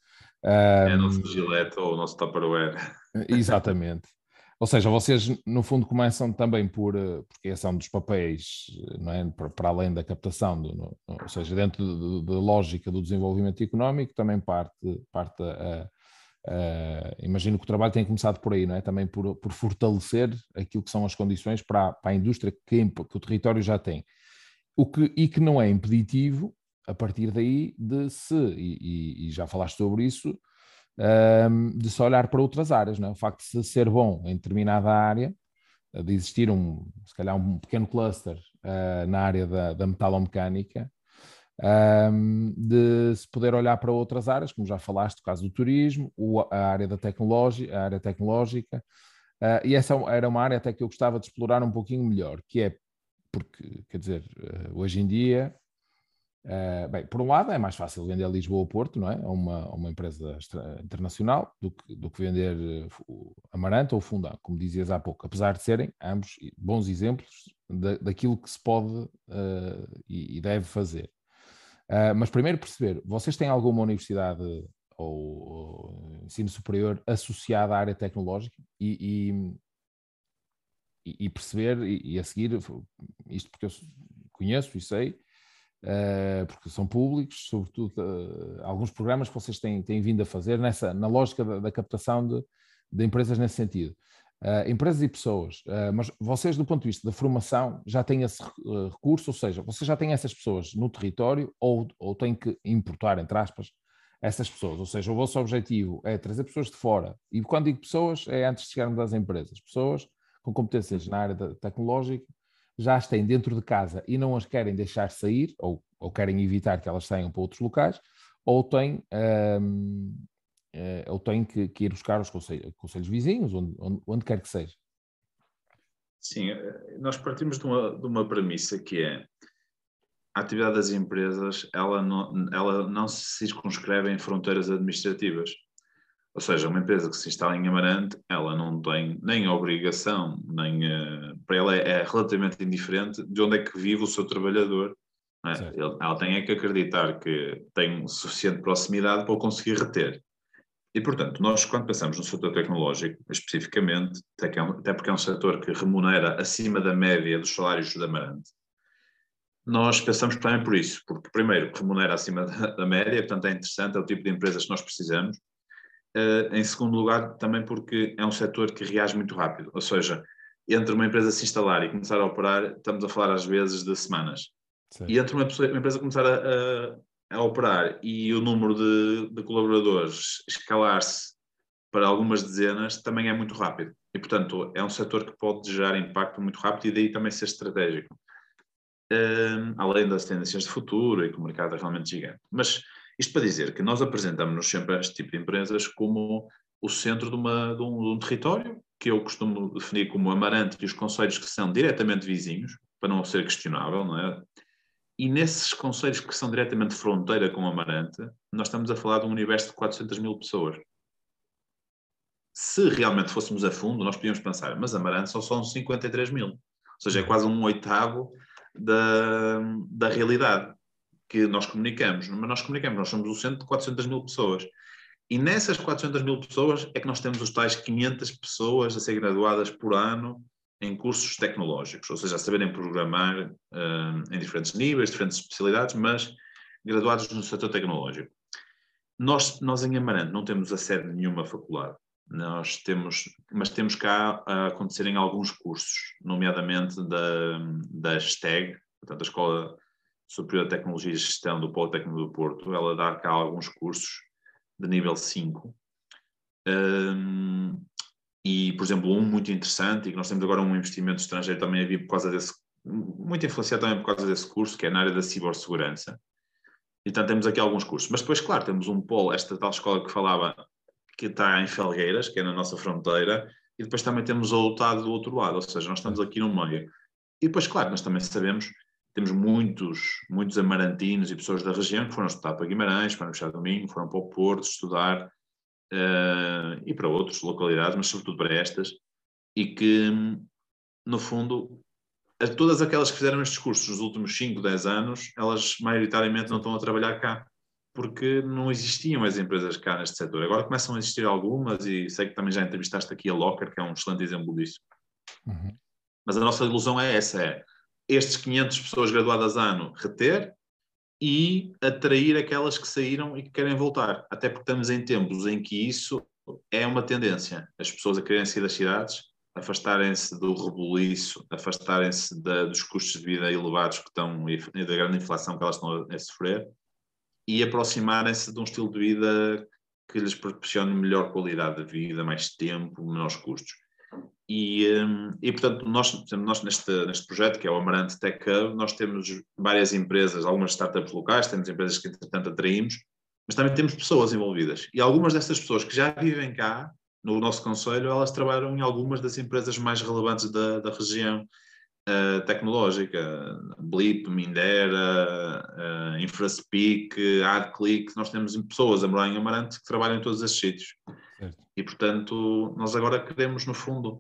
É o nosso Gillette ou o nosso Tupperware. Exatamente. Ou seja, vocês no fundo começam também por, eh, porque esse é um dos papéis, não é? para, para além da captação, do, no, ou seja, dentro da lógica do desenvolvimento económico, também parte, parte a, a, imagino que o trabalho tem começado por aí, não é? Também por, por fortalecer aquilo que são as condições para, para a indústria que, que o território já tem. O que, e que não é impeditivo, a partir daí, de se, e, e, e já falaste sobre isso, um, de se olhar para outras áreas. Não é? O facto de se ser bom em determinada área, de existir um, se calhar um pequeno cluster uh, na área da, da metalomecânica, um, de se poder olhar para outras áreas, como já falaste, o caso do turismo, a área da tecnologia, a área tecnológica, uh, e essa era uma área até que eu gostava de explorar um pouquinho melhor, que é porque, quer dizer, hoje em dia Uh, bem, por um lado é mais fácil vender Lisboa ou Porto, não é? A uma, uma empresa internacional do que, do que vender Amarante ou Fundão, como dizias há pouco, apesar de serem ambos bons exemplos da, daquilo que se pode uh, e, e, deve fazer. Mas primeiro perceber, vocês têm alguma universidade ou, ou ensino superior associada à área tecnológica e, e, e perceber e, a seguir, isto porque eu conheço e sei, Uh, porque são públicos, sobretudo uh, alguns programas que vocês têm, têm vindo a fazer nessa, na lógica da, da captação de, de, empresas nesse sentido. Uh, empresas e pessoas, mas vocês, do ponto de vista da formação, já têm esse recurso, ou seja, vocês já têm essas pessoas no território ou, ou têm que importar, entre aspas, essas pessoas, ou seja, o vosso objetivo é trazer pessoas de fora, e quando digo pessoas, é antes de chegarmos às empresas, pessoas com competências na área tecnológica, já as têm dentro de casa e não as querem deixar sair, ou, ou querem evitar que elas saiam para outros locais, ou têm, um, uh, ou têm que, que, ir buscar os conselhos, conselhos vizinhos, onde, onde, onde, quer que seja. Sim, eh, nós partimos de uma, de uma premissa que é a atividade das empresas ela não, ela não se circunscreve em fronteiras administrativas. Ou seja, uma empresa que se instala em Amarante, ela não tem nem obrigação, nem uh, para ela é, é, relativamente indiferente de onde é que vive o seu trabalhador. É? Ele, ela tem é que acreditar que tem suficiente proximidade para o conseguir reter. E, portanto, nós, quando pensamos no setor tecnológico, especificamente, até, é até porque é um setor que remunera acima da média dos salários da Amarante, nós pensamos também por isso, porque, primeiro, remunera acima da, média, portanto, é interessante, é o tipo de empresas que nós precisamos, Uh, em segundo lugar, também porque é um setor que reage muito rápido, ou seja, entre uma empresa se instalar e começar a operar, estamos a falar às vezes de semanas. Sim. E entre uma, pessoa, uma, empresa começar a, a, operar e o número de, de colaboradores escalar-se para algumas dezenas, também é muito rápido. E, portanto, é um setor que pode gerar impacto muito rápido e daí também ser estratégico. Uh, além das tendências de futuro e que o mercado é realmente gigante. Mas isto para dizer que nós apresentamos-nos sempre a este tipo de empresas como o centro de, uma, de, um, de um, território, que eu costumo definir como Amarante e os conselhos que são diretamente vizinhos, para não ser questionável, não é? E nesses conselhos que são diretamente fronteira com Amarante, nós estamos a falar de um universo de 400 mil pessoas. Se realmente fôssemos a fundo, nós podíamos pensar, mas Amarante só são 53 mil. Ou seja, é quase um oitavo da, da realidade que nós comunicamos, mas nós comunicamos, nós somos o centro de 400 mil pessoas. E nessas 400 mil pessoas é que nós temos os tais 500 pessoas a ser graduadas por ano em cursos tecnológicos, ou seja, a saberem programar uh, em diferentes níveis, diferentes especialidades, mas graduados no setor tecnológico. Nós, nós em Amarante não temos a sede de nenhuma faculdade, nós temos, mas temos cá a acontecerem alguns cursos, nomeadamente da, da STEG, portanto a Escola Superior de Tecnologia e Gestão do Politécnico do Porto, ela dá cá alguns cursos de nível 5. Um, e, por exemplo, um muito interessante, e que nós temos agora um investimento estrangeiro também a vir por causa desse, muito influenciado também por causa desse curso, que é na área da cibersegurança. Então temos aqui alguns cursos. Mas depois, claro, temos um polo, esta tal escola que falava, que está em Felgueiras, que é na nossa fronteira, e depois também temos o outro do outro lado, ou seja, nós estamos aqui no meio. E depois, claro, nós também sabemos temos muitos, muitos amarantinos e pessoas da região que foram estudar para Guimarães, para o Domingo, foram para o Porto estudar uh, e para outras localidades, mas sobretudo para estas, e que, no fundo, todas aquelas que fizeram estes cursos nos últimos 5, 10 anos, elas maioritariamente não estão a trabalhar cá, porque não existiam as empresas cá neste setor. Agora começam a existir algumas, e sei que também já entrevistaste aqui a Locker, que é um excelente exemplo disso. Uhum. Mas a nossa ilusão é essa, é estes 500 pessoas graduadas ano reter e atrair aquelas que saíram e que querem voltar. Até porque estamos em tempos em que isso é uma tendência. As pessoas a querem sair das cidades, afastarem-se do rebuliço, afastarem-se dos custos de vida elevados que estão e da grande inflação que elas estão a, sofrer e aproximarem-se de um estilo de vida que lhes proporcione melhor qualidade de vida, mais tempo, menores custos. E, hum, e portanto, nós, nós neste, neste projeto, que é o Amarante Tech Hub, nós temos várias empresas, algumas startups locais, temos empresas que, entretanto, atraímos, mas também temos pessoas envolvidas. E algumas dessas pessoas que já vivem cá, no nosso conselho, elas trabalham em algumas das empresas mais relevantes da, da região, uh, tecnológica, Blip, Mindera, uh, InfraSpeak, AdClick, nós temos pessoas a morar em Amarante que trabalham em todos esses sítios. Certo. E, portanto, nós agora queremos, no fundo,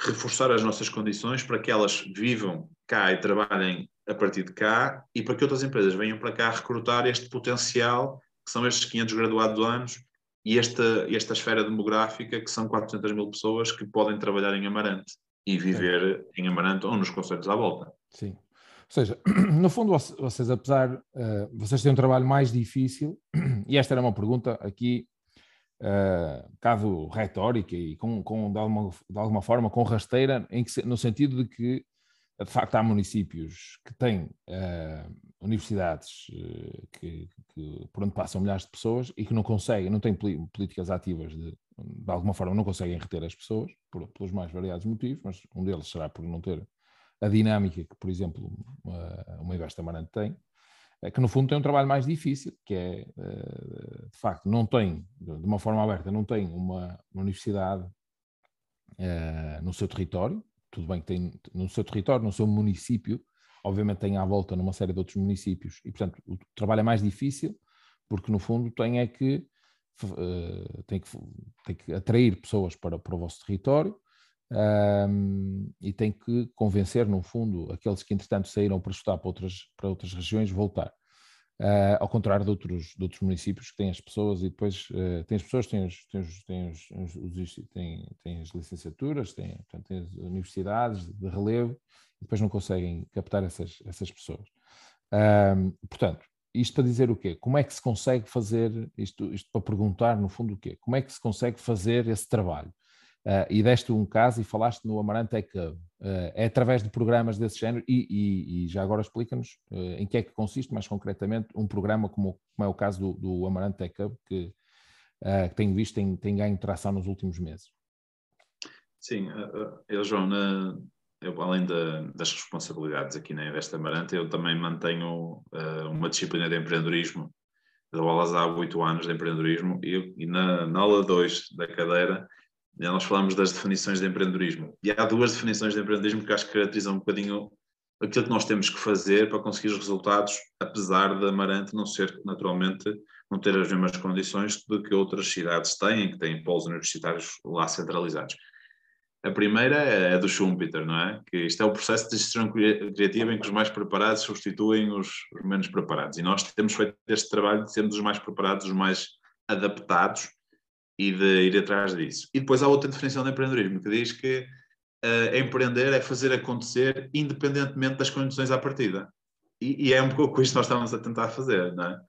reforçar as nossas condições para que elas vivam cá e trabalhem a partir de cá e para que outras empresas venham para cá recrutar este potencial, que são estes 500 graduados anos e esta, esta esfera demográfica, que são 400 mil pessoas que podem trabalhar em Amarante e viver em Amarante ou nos conselhos à volta. Sim. Ou seja, no fundo, vocês, apesar, uh, vocês têm um trabalho mais difícil, e esta era uma pergunta aqui, uh, bocado retórica e com, com de, alguma, de alguma forma com rasteira, em que, no sentido de que, de facto, há municípios que têm uh, universidades uh, que, que, por onde passam milhares de pessoas e que não conseguem, não têm políticas ativas de, de alguma forma, não conseguem reter as pessoas, por, pelos mais variados motivos, mas um deles será por não ter a dinâmica que, por exemplo, uma, uma Investa tem, que no fundo tem um trabalho mais difícil, que é, eh, de facto, não tem, de uma forma aberta, não tem uma, uma universidade uh, no seu território, tudo bem que tem no seu território, no seu município, obviamente tem à volta numa série de outros municípios, e portanto o trabalho é mais difícil, porque no fundo tem é que, uh, tem que, tem que atrair pessoas para, para o vosso território, um, e tem que convencer, no fundo, aqueles que entretanto saíram para estudar para outras, para outras regiões voltar. Uh, ao contrário de outros, de outros municípios que têm as pessoas e depois uh, têm as pessoas, têm, os, têm, os, têm, os, os, têm, têm as licenciaturas, têm, portanto, têm as universidades de relevo e depois não conseguem captar essas, essas pessoas. Um, portanto, isto para dizer o quê? Como é que se consegue fazer, isto, isto para perguntar no fundo o quê? Como é que se consegue fazer esse trabalho? Uh, e deste um caso e falaste no Amarante Tech. Uh, é através de programas desse género e, e, e já agora explica-nos uh, em que é que consiste mais concretamente um programa como, como é o caso do, do Amarante Tech Hub que, que tenho visto tem, tem ganho tração nos últimos meses. Sim, eu João, na, eu, além da, das responsabilidades aqui na Invest Amarante, eu também mantenho uma disciplina de empreendedorismo. Dou aulas há oito anos de empreendedorismo e, e na, na aula 2 da cadeira nós falamos das definições de empreendedorismo. E há duas definições de empreendedorismo que acho que caracterizam um bocadinho aquilo que nós temos que fazer para conseguir os resultados, apesar da Amarante não ser, naturalmente, não ter as mesmas condições do que outras cidades têm, que têm polos universitários lá centralizados. A primeira é a do Schumpeter, não é? Que isto é o processo de gestão criativa em que os mais preparados substituem os menos preparados. E nós temos feito este trabalho de sermos os mais preparados, os mais adaptados e de ir atrás disso. E depois há outra definição de empreendedorismo que diz que uh, empreender é fazer acontecer independentemente das condições à partida. E, e, é um pouco isso que nós estamos a tentar fazer, não é?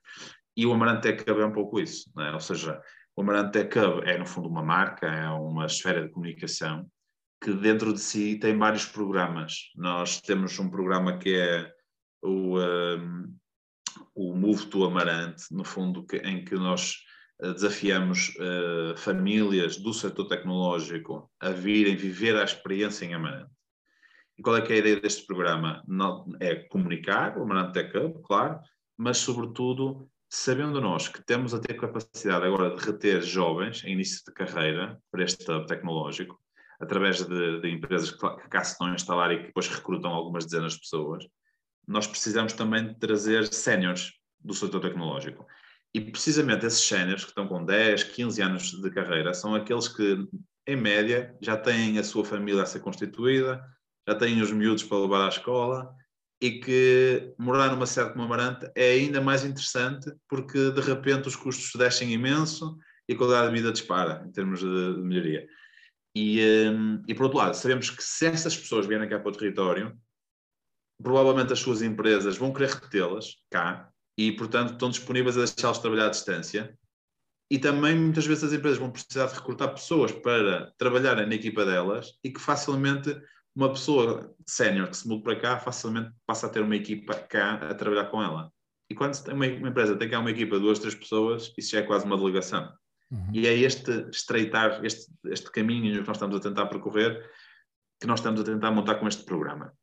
E o Amarante Tech Hub é um pouco isso, não é? Ou seja, o Amarante Tech Hub é no fundo uma marca, é uma esfera de comunicação que dentro de si tem vários programas. Nós temos um programa que é o, um, ehm, o Move to Amarante, no fundo, que, em que nós desafiamos uh, famílias do setor tecnológico a virem viver a experiência em Amarante. E qual é é a ideia deste programa? Não, é comunicar, o Amarante Tech Hub, claro, mas sobretudo sabendo nós que temos a ter capacidade agora de reter jovens em início de carreira para este hub tecnológico, através de, de empresas que, que cá se estão a instalar e que depois recrutam algumas dezenas de pessoas, nós precisamos também de trazer séniores do setor tecnológico. E precisamente esses séniores que estão com 10, 15 anos de carreira são aqueles que, em média, já têm a sua família a ser constituída, já têm os miúdos para levar à escola e que morar numa cidade como Amarante é ainda mais interessante porque de repente os custos descem imenso e a qualidade de vida dispara em termos de, melhoria. E, um, e por outro lado, sabemos que se essas pessoas vierem cá para o território, provavelmente as suas empresas vão querer retê-las cá e, portanto, estão disponíveis a deixá-los trabalhar à distância. E também, muitas vezes, as empresas vão precisar de recrutar pessoas para trabalharem na equipa delas e que facilmente uma pessoa sénior que se muda para cá facilmente passa a ter uma equipa cá a trabalhar com ela. E quando uma, uma empresa tem cá uma equipa de duas, três pessoas, isso já é quase uma delegação. Uhum. E é este estreitar, este, este caminho que nós estamos a tentar percorrer, que nós estamos a tentar montar com este programa.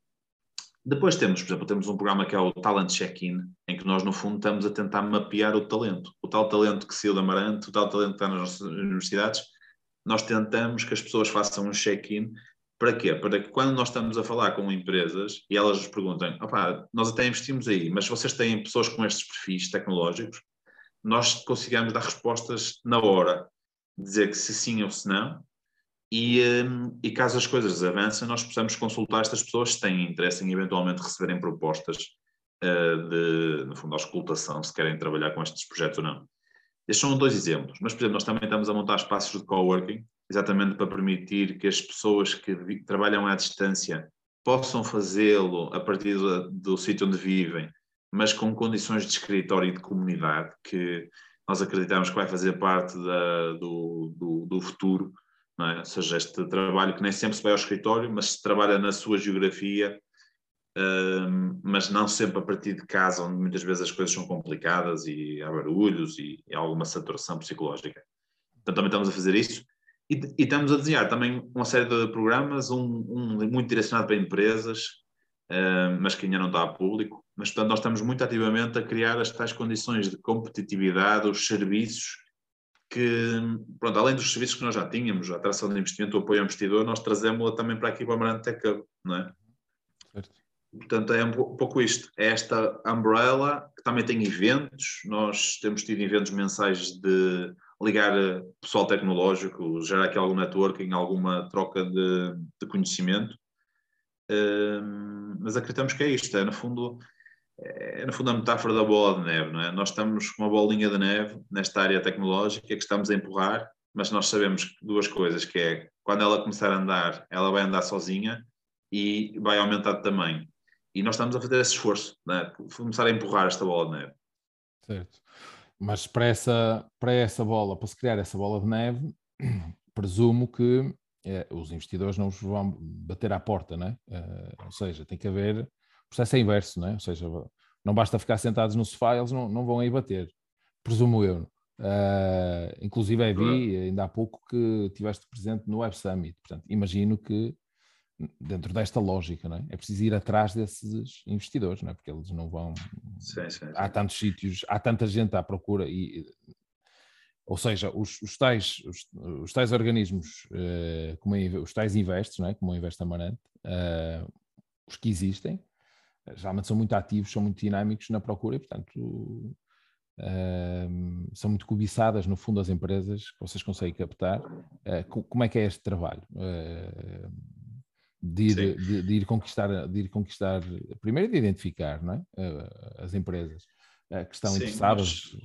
Depois temos, por exemplo, temos um programa que é o Talent Check-in, em que nós, no fundo, estamos a tentar mapear o talento. O tal talento que saiu da Amarante, o tal talento que está nas nossas universidades, nós tentamos que as pessoas façam um check-in Para quê? Para que quando nós estamos a falar com empresas e elas nos perguntem, nós até investimos aí, mas vocês têm pessoas com estes perfis tecnológicos, nós consigamos dar respostas na hora, dizer que se sim ou se não, e, um, e caso as coisas avancem, nós possamos consultar estas pessoas se têm interesse em eventualmente receberem propostas uh, de, no fundo, auscultação, se querem trabalhar com estes projetos ou não. Estes são dois exemplos, mas, por exemplo, nós também estamos a montar espaços de coworking, exatamente para permitir que as pessoas que trabalham à distância possam fazê-lo a partir do, do sítio onde vivem, mas com condições de escritório e de comunidade, que nós acreditamos que vai fazer parte da, do, do, do, futuro, é? ou seja, este trabalho que nem sempre se vai ao escritório, mas se trabalha na sua geografia, um, mas não sempre a partir de casa, onde muitas vezes as coisas são complicadas e há barulhos e, e há alguma saturação psicológica. Então também estamos a fazer isso. E, e, estamos a desenhar também uma série de programas, um, um muito direcionado para empresas, uh, mas que ainda não está a público. Mas, portanto, nós estamos muito ativamente a criar as tais condições de competitividade, os serviços que, pronto, além dos serviços que nós já tínhamos, a atração de investimento, o apoio ao investidor, nós trazemos-la também para aqui para a Marante Tech Hub, não é? Certo. Portanto, é um pouco isto. É esta umbrella que também tem eventos. Nós temos tido eventos mensais de ligar pessoal tecnológico, gerar aqui algum networking, alguma troca de, de conhecimento. mas acreditamos que é isto. É, no fundo, é, no fundo, a metáfora da bola de neve. Não é? Nós estamos com uma bolinha de neve nesta área tecnológica que estamos a empurrar, mas nós sabemos duas coisas, que é quando ela começar a andar, ela vai andar sozinha e vai aumentar de tamanho. E nós estamos a fazer esse esforço, né? começar a empurrar esta bola de neve. Certo. Mas para essa, para essa bola, para se criar essa bola de neve, presumo que é, os investidores não os vão bater à porta, né? Uh, ou seja, tem que haver. O processo é inverso, né? Ou seja, não basta ficar sentados no sofá, eles não, não vão aí bater, presumo eu. Uh, inclusive, vi ainda há pouco que estiveste presente no Web Summit, portanto, imagino que dentro desta lógica, não é? É preciso ir atrás desses investidores, não é? Porque eles não vão. Sim, sim, sim. Há tantos sítios, há tanta gente à procura e. Ou seja, os, os tais, os, os, tais organismos, uh, como os tais investes, não é? como o Invest Amarante, uh, os que existem, geralmente são muito ativos, são muito dinâmicos na procura e, portanto, uh, são muito cobiçadas, no fundo, as empresas que vocês conseguem captar. como é que é este trabalho? de ir, de, de, ir conquistar, de ir conquistar, primeiro de identificar não é? as empresas que estão Sim, interessadas. Nós,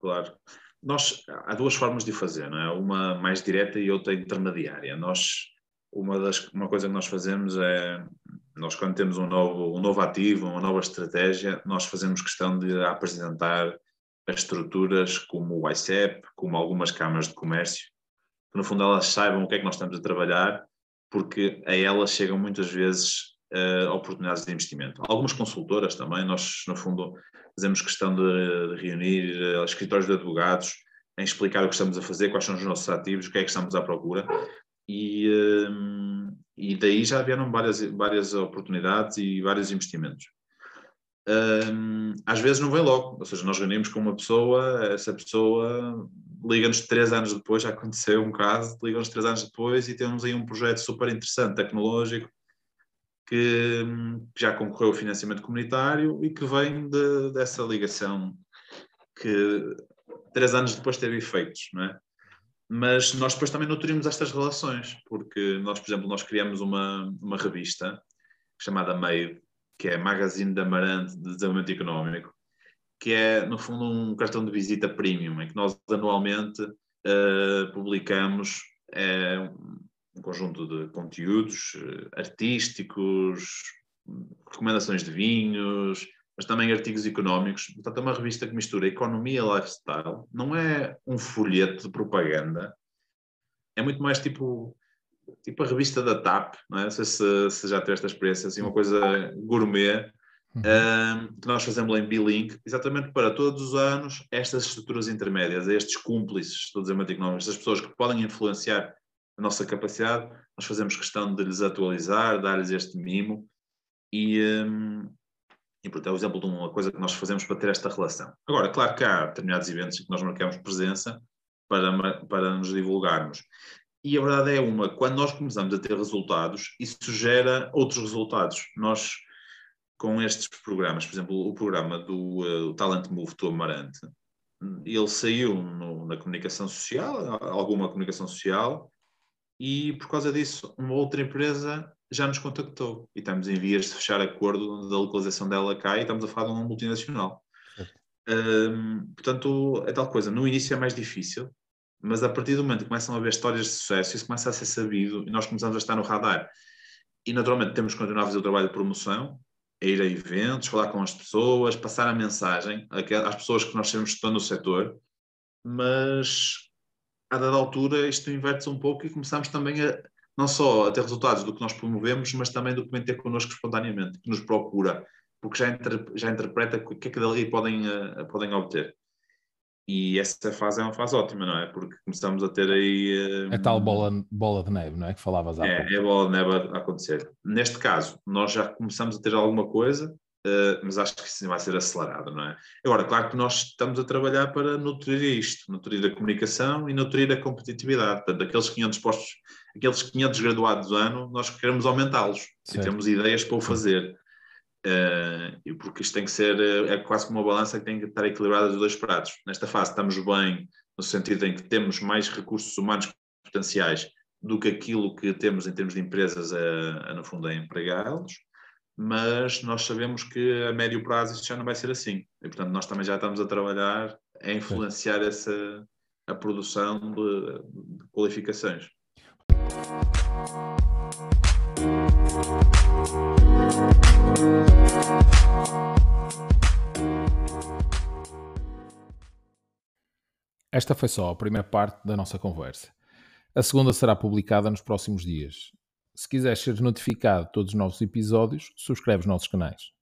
claro. Nós, há duas formas de fazer, não é? uma mais direta e outra intermediária. Nós, uma, das, uma coisa que nós fazemos é, nós quando temos um novo, um novo ativo, uma nova estratégia, nós fazemos questão de apresentar as estruturas como o ICEP, como algumas câmaras de comércio, que no fundo elas saibam o que é que nós estamos a trabalhar porque a elas chegam muitas vezes uh, oportunidades de investimento. Algumas consultoras também, nós no fundo fazemos questão de, reunir uh, escritórios de advogados em explicar o que estamos a fazer, quais são os nossos ativos, o que é que estamos à procura e, uh, e daí já vieram várias, várias oportunidades e vários investimentos. Um, às vezes não vem logo, ou seja, nós reunimos com uma pessoa, essa pessoa liga-nos três anos depois, já aconteceu um caso, liga-nos três anos depois e temos aí um projeto super interessante, tecnológico, que, que já concorreu ao financiamento comunitário e que vem de, dessa ligação que três anos depois teve efeitos, não é? Mas nós depois também nutrimos estas relações, porque nós, por exemplo, nós criamos uma, uma revista chamada Made, que é Magazine da Amarante de Desenvolvimento Económico, que é, no fundo, um cartão de visita premium, em que nós anualmente uh, publicamos uh, um conjunto de conteúdos uh, artísticos, recomendações de vinhos, mas também artigos económicos. Portanto, é uma revista que mistura economia e lifestyle. Não é um folheto de propaganda, é muito mais tipo tipo a revista da TAP, não, é? não sei se, se já tiveste esta experiência, assim, uma coisa gourmet, uhum. um, que nós fazemos em B-Link, exatamente para todos os anos estas estruturas intermédias, estes cúmplices do desenvolvimento económico, estas pessoas que podem influenciar a nossa capacidade, nós fazemos questão de lhes atualizar, dar-lhes este mimo e, um, e portanto, é o exemplo de uma coisa que nós fazemos para ter esta relação. Agora, claro que há determinados eventos que nós marcamos presença para, para nos divulgarmos. e a verdade é uma, quando nós começamos a ter resultados, isso gera outros resultados. Nós, com estes programas, por exemplo, o programa do uh, Talent Move do Amarante, ele saiu no, na comunicação social, alguma comunicação social, e por causa disso, uma outra empresa já nos contactou e estamos em vias de fechar acordo da localização dela cá e estamos a falar de uma multinacional. Um, portanto, é tal coisa. No início é mais difícil, mas a partir do momento que começam a haver histórias de sucesso, isso começa a ser sabido e nós começamos a estar no radar. E naturalmente temos que continuar a fazer o trabalho de promoção, a ir a eventos, falar com as pessoas, passar a mensagem às pessoas que nós sabemos que estão no setor, mas a dada altura isto inverte-se um pouco e começamos também a não só a ter resultados do que nós promovemos, mas também do que vem ter connosco espontaneamente, que nos procura, porque já, inter, já interpreta o que é que dali podem, uh, podem obter. E essa fase é uma fase ótima, não é? Porque começamos a ter aí. Uh, a tal bola, bola de neve, não é? Que falavas há é, pouco. É a bola de neve a acontecer. Neste caso, nós já começamos a ter alguma coisa, uh, mas acho que isso vai ser acelerado, não é? Agora, claro que nós estamos a trabalhar para nutrir isto, nutrir a comunicação e nutrir a competitividade. Portanto, aqueles 500 postos, aqueles 500 graduados do ano, nós queremos aumentá-los e temos ideias para o fazer. Uh, porque isto tem que ser, eh, é quase como uma balança que tem que estar equilibrada dos dois pratos. Nesta fase estamos bem, no sentido em que temos mais recursos humanos potenciais do que aquilo que temos em termos de empresas a, a no fundo, a empregá-los, mas nós sabemos que a médio prazo isto já não vai ser assim. E, portanto, nós também já estamos a trabalhar a influenciar essa, a produção de, de qualificações. Esta foi só a primeira parte da nossa conversa. A segunda será publicada nos próximos dias. Se quiseres ser notificado de todos os novos episódios, subscreve os nossos canais.